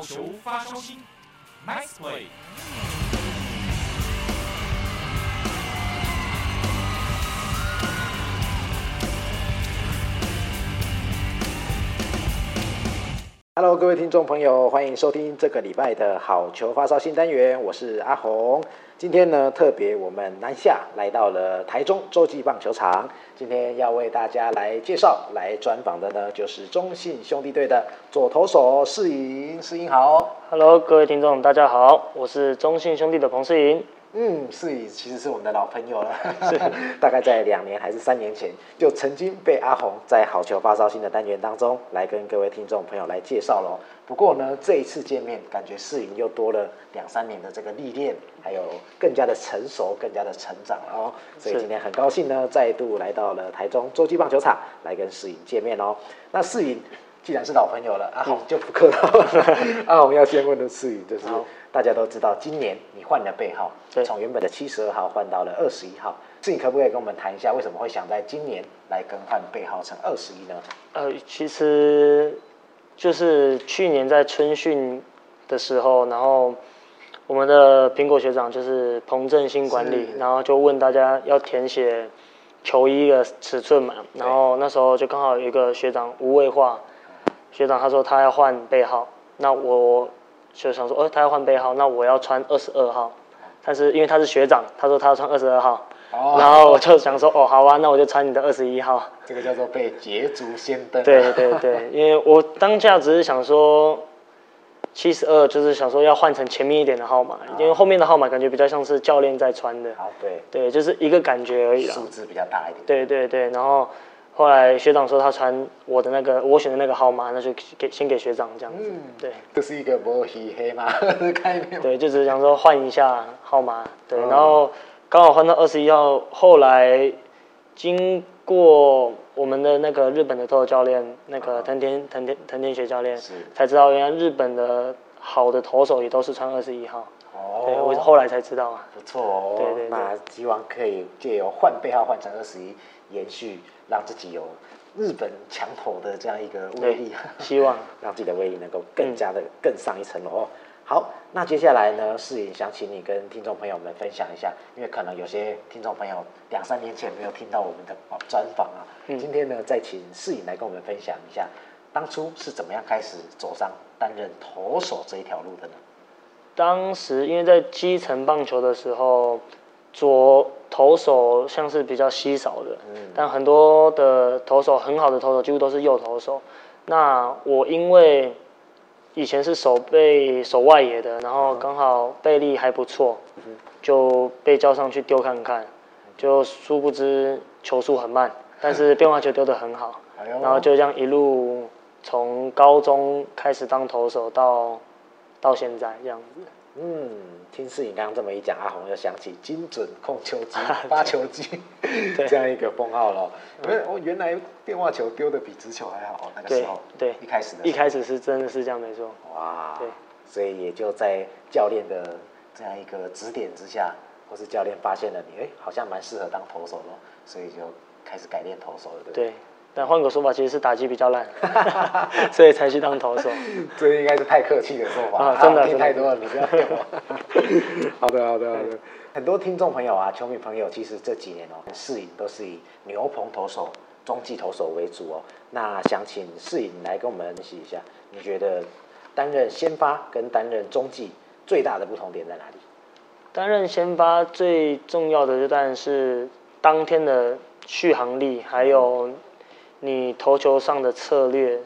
好球发烧星，Nice play。Hello，各位听众朋友，欢迎收听这个礼拜的好球发烧新单元，我是阿红。今天呢，特别我们南下来到了台中洲际棒球场，今天要为大家来介绍、来专访的呢，就是中信兄弟队的左投手释莹。释莹好，Hello，各位听众大家好，我是中信兄弟的彭释莹。嗯，士莹其实是我们的老朋友了，大概在两年还是三年前，就曾经被阿红在好球发烧星的单元当中来跟各位听众朋友来介绍喽。不过呢，这一次见面，感觉士莹又多了两三年的这个历练，还有更加的成熟，更加的成长哦。所以今天很高兴呢，再度来到了台中洲际棒球场来跟士莹见面哦。那士莹既然是老朋友了，阿红就不客套了。阿红要先问的士莹就是。大家都知道，今年你换了背号，从原本的七十二号换到了二十一号。是你可不可以跟我们谈一下，为什么会想在今年来更换背号成二十一呢？呃，其实就是去年在春训的时候，然后我们的苹果学长就是彭振兴管理，然后就问大家要填写球衣的尺寸嘛，然后那时候就刚好有一个学长吴卫化学长，他说他要换背号，那我。就想说，哦，他要换背号，那我要穿二十二号。但是因为他是学长，他说他要穿二十二号，哦，然后我就想说，哦，好啊，那我就穿你的二十一号。这个叫做被捷足先登。对对对，因为我当下只是想说，七十二就是想说要换成前面一点的号码，因为后面的号码感觉比较像是教练在穿的。好，对。对，就是一个感觉而已。数字比较大一点。对对对，然后。后来学长说他传我的那个我选的那个号码，那就给先给学长这样子。嗯，对。这是一个摸黑黑马的概念。对，就只是想说换一下号码。对，然后刚好换到二十一号。后来经过我们的那个日本的投手教练，那个藤田藤田藤田学教练，才知道原来日本的好的投手也都是穿二十一号。我后来才知道啊。不错哦。对对对。那希望可以借由换背号换成二十一。延续让自己有日本强投的这样一个威力，希望 让自己的威力能够更加的更上一层楼。好，那接下来呢，士莹想请你跟听众朋友们分享一下，因为可能有些听众朋友两三年前没有听到我们的专访啊，今天呢，再请士莹来跟我们分享一下，当初是怎么样开始走上担任投手这一条路的呢？当时因为在基层棒球的时候。左投手像是比较稀少的，但很多的投手很好的投手几乎都是右投手。那我因为以前是守备守外野的，然后刚好臂力还不错，就被叫上去丢看看。就殊不知球速很慢，但是变化球丢得很好，然后就这样一路从高中开始当投手到到现在这样子。嗯，听士莹刚刚这么一讲，阿红又想起精准控球机、发球机 这样一个封号了。因为我原来变化球丢的比直球还好，那个时候对，一开始的一开始是真的是这样没错。哇，对，所以也就在教练的这样一个指点之下，或是教练发现了你，哎，好像蛮适合当投手的，所以就开始改练投手了，对不对？对。但换个说法，其实是打击比较烂，所以才去当投手。这应该是太客气的说法啊！真的听太多了，你不要骗我。好的，好的，好的。很多听众朋友啊，球迷朋友，其实这几年哦，士莹都是以牛棚投手、中继投手为主哦。那想请士莹来跟我们分析一下，你觉得担任先发跟担任中继最大的不同点在哪里？担任先发最重要的就当然是当天的续航力，还有。你投球上的策略，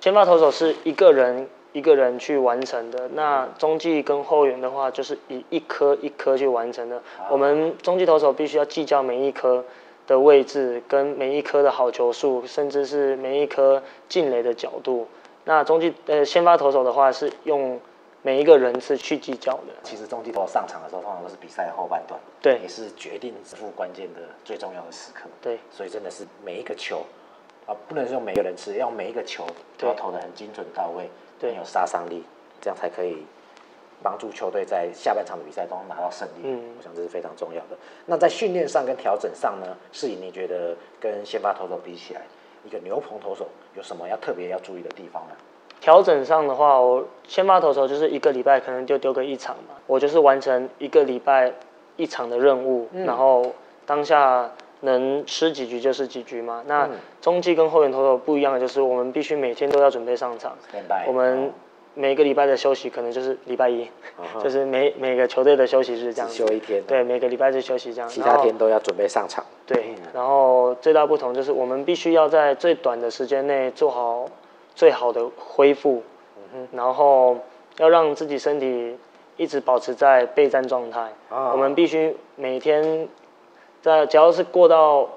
先发投手是一个人一个人去完成的。那中继跟后援的话，就是以一颗一颗去完成的。我们中继投手必须要计较每一颗的位置，跟每一颗的好球数，甚至是每一颗进垒的角度。那中继呃先发投手的话，是用每一个人次去计较的。其实中继投手上场的时候，通常都是比赛后半段，对，也是决定胜负关键的最重要的时刻。对，所以真的是每一个球。啊，不能用每个人吃，要每一个球都要投的很精准到位，对，很有杀伤力，这样才可以帮助球队在下半场的比赛中拿到胜利。嗯，我想这是非常重要的。那在训练上跟调整上呢，是以，你觉得跟先发投手比起来，一个牛棚投手有什么要特别要注意的地方呢？调整上的话，我先发投手就是一个礼拜可能就丢个一场嘛，我就是完成一个礼拜一场的任务，嗯、然后当下能吃几局就是几局嘛。那中继跟后援投手不一样的就是，我们必须每天都要准备上场，我们。每个礼拜的休息可能就是礼拜一，uh. 就是每每个球队的休息日这样子。休一天。对，每个礼拜日休息这样。其他天都要准备上场。对，然后最大不同就是我们必须要在最短的时间内做好最好的恢复，嗯、然后要让自己身体一直保持在备战状态。Uh. 我们必须每天在只要是过到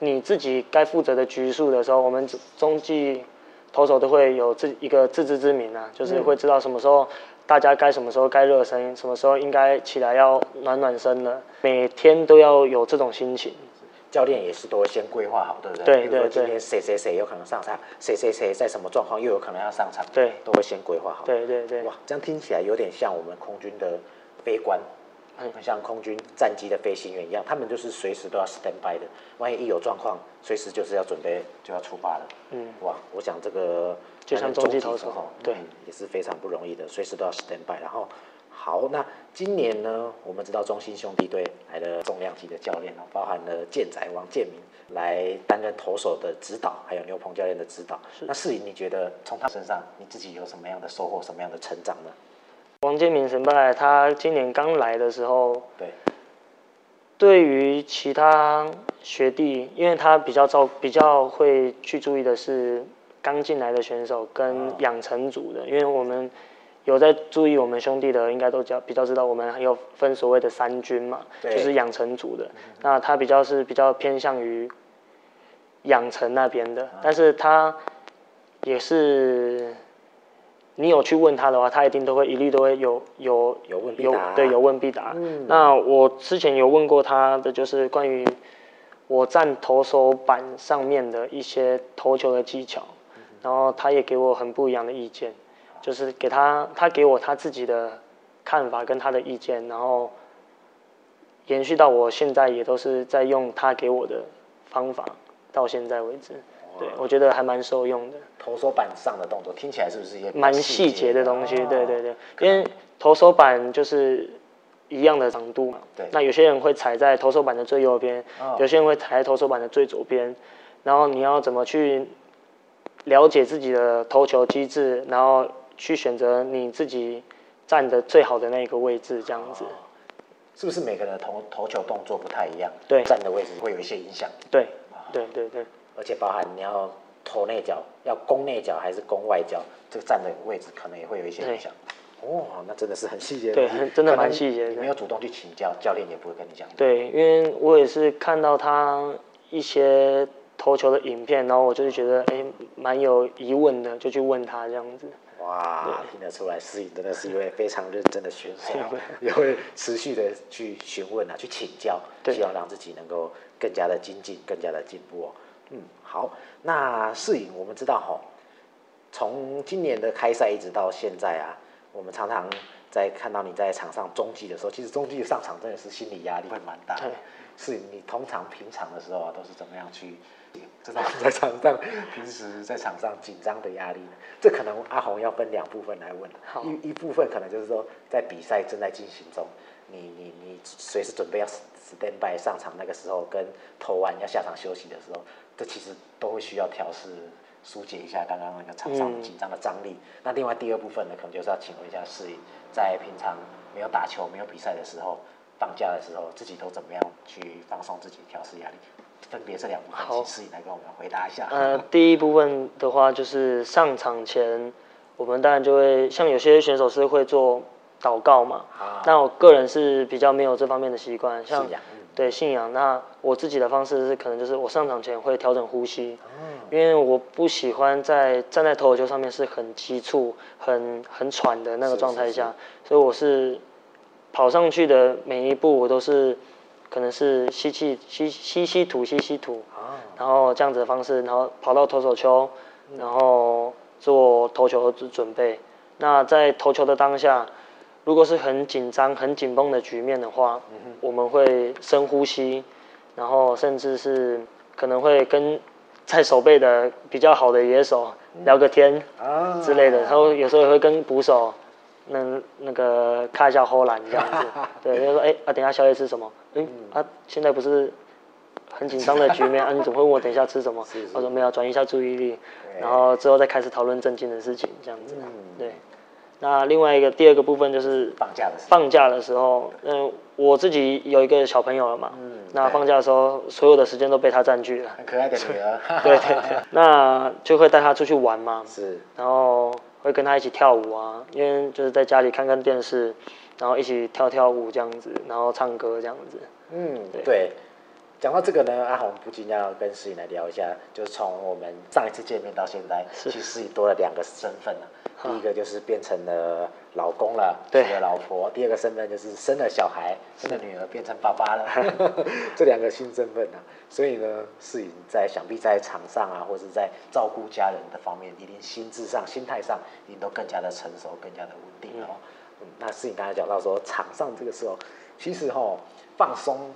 你自己该负责的局数的时候，我们中继。投手都会有自一个自知之明啊，就是会知道什么时候大家该什么时候该热身，什么时候应该起来要暖暖身了。每天都要有这种心情，教练也是都会先规划好，对不对？对对今天谁谁谁有可能上场，谁谁谁在什么状况又有可能要上场，对，都会先规划好。对对对。哇，这样听起来有点像我们空军的飞官。很像空军战机的飞行员一样，他们就是随时都要 stand by 的，万一一有状况，随时就是要准备就要出发了。嗯，哇，我想这个就像中继投手，对、嗯，也是非常不容易的，随时都要 stand by。然后，好，那今年呢，我们知道中信兄弟队来了重量级的教练，包含了健仔王建民来担任投手的指导，还有牛鹏教练的指导。是那世颖，你觉得从他身上你自己有什么样的收获，什么样的成长呢？王建民神拜，他今年刚来的时候，对，对于其他学弟，因为他比较照，比较会去注意的是刚进来的选手跟养成组的，因为我们有在注意我们兄弟的，应该都较比较知道，我们还有分所谓的三军嘛，就是养成组的，那他比较是比较偏向于养成那边的，但是他也是。你有去问他的话，他一定都会一律都会有有有问必答，啊，对，有问必答。嗯，那我之前有问过他的，就是关于我站投手板上面的一些投球的技巧，嗯、然后他也给我很不一样的意见，就是给他他给我他自己的看法跟他的意见，然后延续到我现在也都是在用他给我的方法，到现在为止。对，我觉得还蛮受用的。投手板上的动作听起来是不是也蛮细节的东西？对对对，因为投手板就是一样的长度嘛。对。那有些人会踩在投手板的最右边，有些人会踩在投手板的最左边。然后你要怎么去了解自己的投球机制，然后去选择你自己站的最好的那个位置，这样子。是不是每个人的投投球动作不太一样？对。站的位置会有一些影响。对。对对对。而且包含你要投内角，要攻内角还是攻外角，这个站的位置可能也会有一些影响。哦，那真的是很细节的。对，真的蛮细节的。你没有主动去请教，教练也不会跟你讲。对，因为我也是看到他一些投球的影片，然后我就是觉得哎，蛮有疑问的，就去问他这样子。哇，对听得出来，思颖真的是一位非常认真的选手，也会持续的去询问啊，去请教，希望让自己能够更加的精进，更加的进步哦。嗯，好，那世颖，我们知道哈，从今年的开赛一直到现在啊，我们常常在看到你在场上中继的时候，其实中继上场真的是心理压力会蛮大的。世颖，你通常平常的时候啊，都是怎么样去知道在场上平时在场上紧张的压力呢？这可能阿红要分两部分来问。好一一部分可能就是说，在比赛正在进行中，你你你随时准备要 stand by 上场那个时候，跟投完要下场休息的时候。这其实都会需要调试、疏解一下刚刚那个场上紧张的张力。嗯、那另外第二部分呢，可能就是要请问一下世颖，在平常没有打球、没有比赛的时候，放假的时候，自己都怎么样去放松自己、调试压力？分别这两部分，好请世颖来跟我们回答一下。呃，第一部分的话，就是上场前，我们当然就会像有些选手是会做祷告嘛。啊、那我个人是比较没有这方面的习惯，像。对信仰，那我自己的方式是可能就是我上场前会调整呼吸，因为我不喜欢在站在投球上面是很急促、很很喘的那个状态下，所以我是跑上去的每一步我都是可能是吸气吸吸吸吐吸吸吐，然后这样子的方式，然后跑到投手球，然后做投球的准备。那在投球的当下。如果是很紧张、很紧绷的局面的话，嗯、我们会深呼吸，然后甚至是可能会跟在守备的比较好的野手聊个天啊。之类的，然后有时候也会跟捕手那那个看一下后栏这样子，对，就说哎啊，等一下宵夜吃什么？嗯。啊，现在不是很紧张的局面 啊，你怎么会问我等一下吃什么？我说没有，转移一下注意力，然后之后再开始讨论正经的事情这样子，对。那另外一个第二个部分就是放假的时候，放假的时候，嗯，我自己有一个小朋友了嘛，嗯，那放假的时候，所有的时间都被他占据了，很可爱的女儿，对 对对，那就会带他出去玩嘛，是，然后会跟他一起跳舞啊，因为就是在家里看看电视，然后一起跳跳舞这样子，然后唱歌这样子，嗯，对。讲到这个呢，阿红不禁要跟诗颖来聊一下，就是从我们上一次见面到现在，其实诗颖多了两个身份了。第一个就是变成了老公了，对了老婆；第二个身份就是生了小孩，生了女儿，变成爸爸了。这两个新身份啊，所以呢，世颖在想必在场上啊，或者在照顾家人的方面，一定心智上、心态上，一定都更加的成熟，更加的稳定哦。嗯，那世颖刚才讲到说，场上这个时候，其实哈、哦，放松。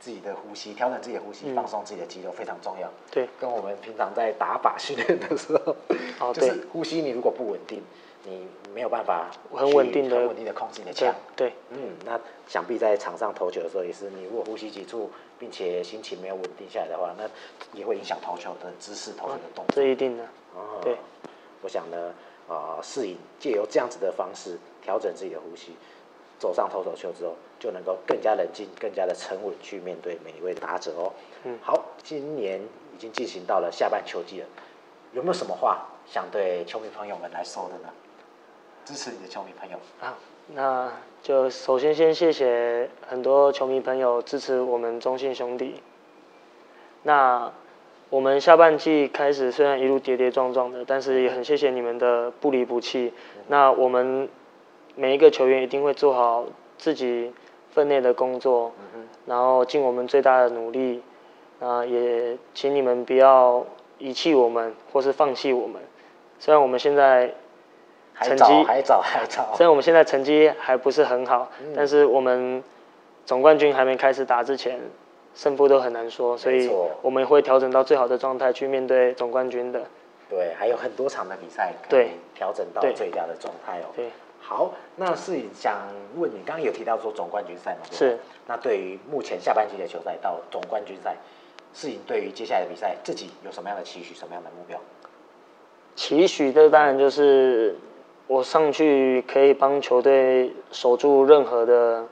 自己的呼吸，调整自己的呼吸，放松自己的肌肉非常重要。对，跟我们平常在打靶训练的时候，哦，就是呼吸，你如果不稳定，你没有办法很稳定的、很稳定的控制你的枪。对，嗯，那想必在场上投球的时候也是，你如果呼吸急促，并且心情没有稳定下来的话，那也会影响投球的姿势、投球的动作。这一定的。哦，对，我想呢，呃，适应借由这样子的方式调整自己的呼吸。走上投手丘之后，就能够更加冷静、更加的沉稳去面对每一位的打者哦。嗯，好，今年已经进行到了下半球季了，有没有什么话想对球迷朋友们来说的呢？支持你的球迷朋友啊，那就首先先谢谢很多球迷朋友支持我们中信兄弟。那我们下半季开始虽然一路跌跌撞撞的，但是也很谢谢你们的不离不弃。嗯、那我们。每一个球员一定会做好自己分内的工作，嗯、然后尽我们最大的努力。啊，也请你们不要遗弃我们，或是放弃我们。虽然我们现在成绩还早还早，虽然我们现在成绩还不是很好，嗯、但是我们总冠军还没开始打之前，胜负都很难说，所以我们会调整到最好的状态去面对总冠军的。对，还有很多场的比赛可以调整到最佳的状态哦。对。好，那是想问你，刚刚有提到说总冠军赛嘛？是。那对于目前下半季的球赛到总冠军赛，是你对于接下来的比赛自己有什么样的期许，什么样的目标？期许的当然就是我上去可以帮球队守住任何的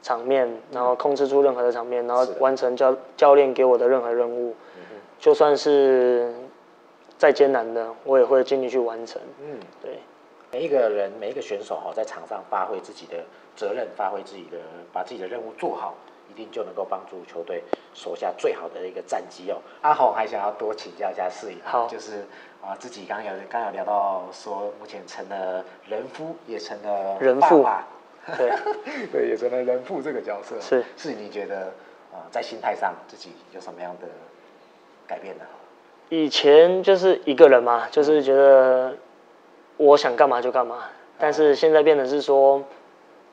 场面，然后控制住任何的场面，然后完成教教练给我的任何任务。就算是再艰难的，我也会尽力去完成。嗯，对。每一个人，每一个选手哈，在场上发挥自己的责任，发挥自己的，把自己的任务做好，一定就能够帮助球队收下最好的一个战绩哦。阿红还想要多请教一下世颖，好，就是啊，自己刚刚有刚有聊到说，目前成了人夫，也成了人父，对，对，也成了人父这个角色。是，是你觉得啊，在心态上自己有什么样的改变呢？以前就是一个人嘛，就是觉得。我想干嘛就干嘛，但是现在变成是说，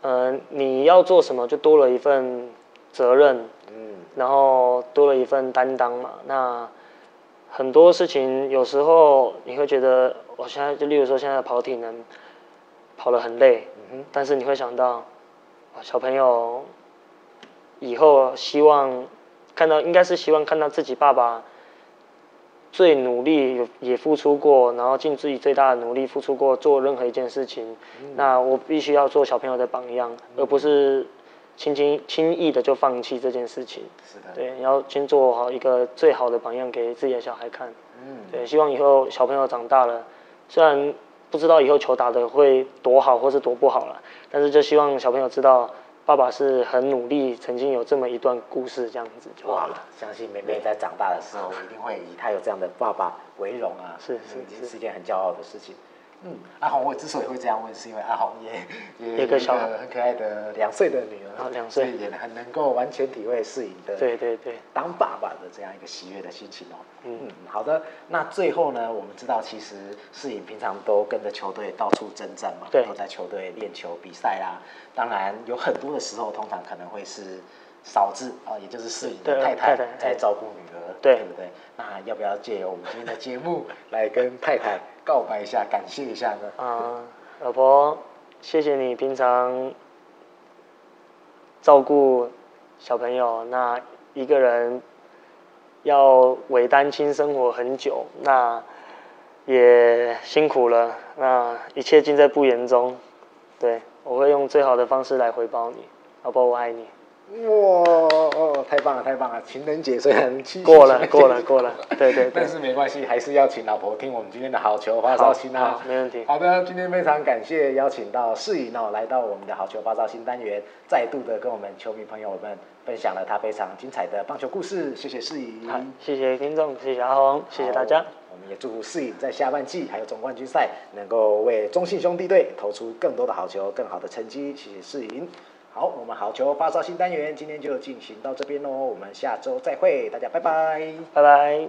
呃，你要做什么就多了一份责任，嗯，然后多了一份担当嘛。那很多事情有时候你会觉得，我现在就例如说现在跑体能跑得很累，嗯，但是你会想到，小朋友以后希望看到，应该是希望看到自己爸爸。最努力也付出过，然后尽自己最大的努力付出过做任何一件事情，嗯、那我必须要做小朋友的榜样，嗯、而不是轻轻轻易的就放弃这件事情。是的，对，要先做好一个最好的榜样给自己的小孩看。嗯，对，希望以后小朋友长大了，虽然不知道以后球打的会多好或是多不好了，但是就希望小朋友知道。爸爸是很努力，曾经有这么一段故事，这样子就好了。相信妹妹在长大的时候，一定会以她有这样的爸爸为荣啊！是是，是，是一件很骄傲的事情。嗯，阿红，我之所以会这样问，是因为阿红也 也有一个很可爱的两岁的女儿，两岁也很能够完全体会适应的，对对对，当爸爸的这样一个喜悦的心情哦。嗯嗯，好的。那最后呢，我们知道其实适应平常都跟着球队到处征战嘛，对，都在球队练球比赛啦。当然有很多的时候，通常可能会是嫂子啊，也就是世颖的对太太在照顾女儿，对对不对？那要不要借由我们今天的节目来跟太太告白一下，感谢一下呢？啊、老婆，谢谢你平常照顾小朋友，那一个人要伪单亲生活很久，那也辛苦了，那一切尽在不言中。对，我会用最好的方式来回报你，老婆，我爱你。哇哦，太棒了，太棒了！情人节虽然七过了，过了，过了，对对对但。是没关系，还是要请老婆听我们今天的好球发烧新啊好，没问题。好的，今天非常感谢邀请到世颖哦，来到我们的好球发烧新单元，再度的跟我们球迷朋友们分享了他非常精彩的棒球故事。谢谢世颖，好，谢谢听众，谢谢阿红，谢谢大家。我们也祝福世颖在下半季还有总冠军赛能够为中信兄弟队投出更多的好球，更好的成绩。谢谢世颖。好，我们好球发烧新单元今天就进行到这边喽，我们下周再会，大家拜拜，拜拜。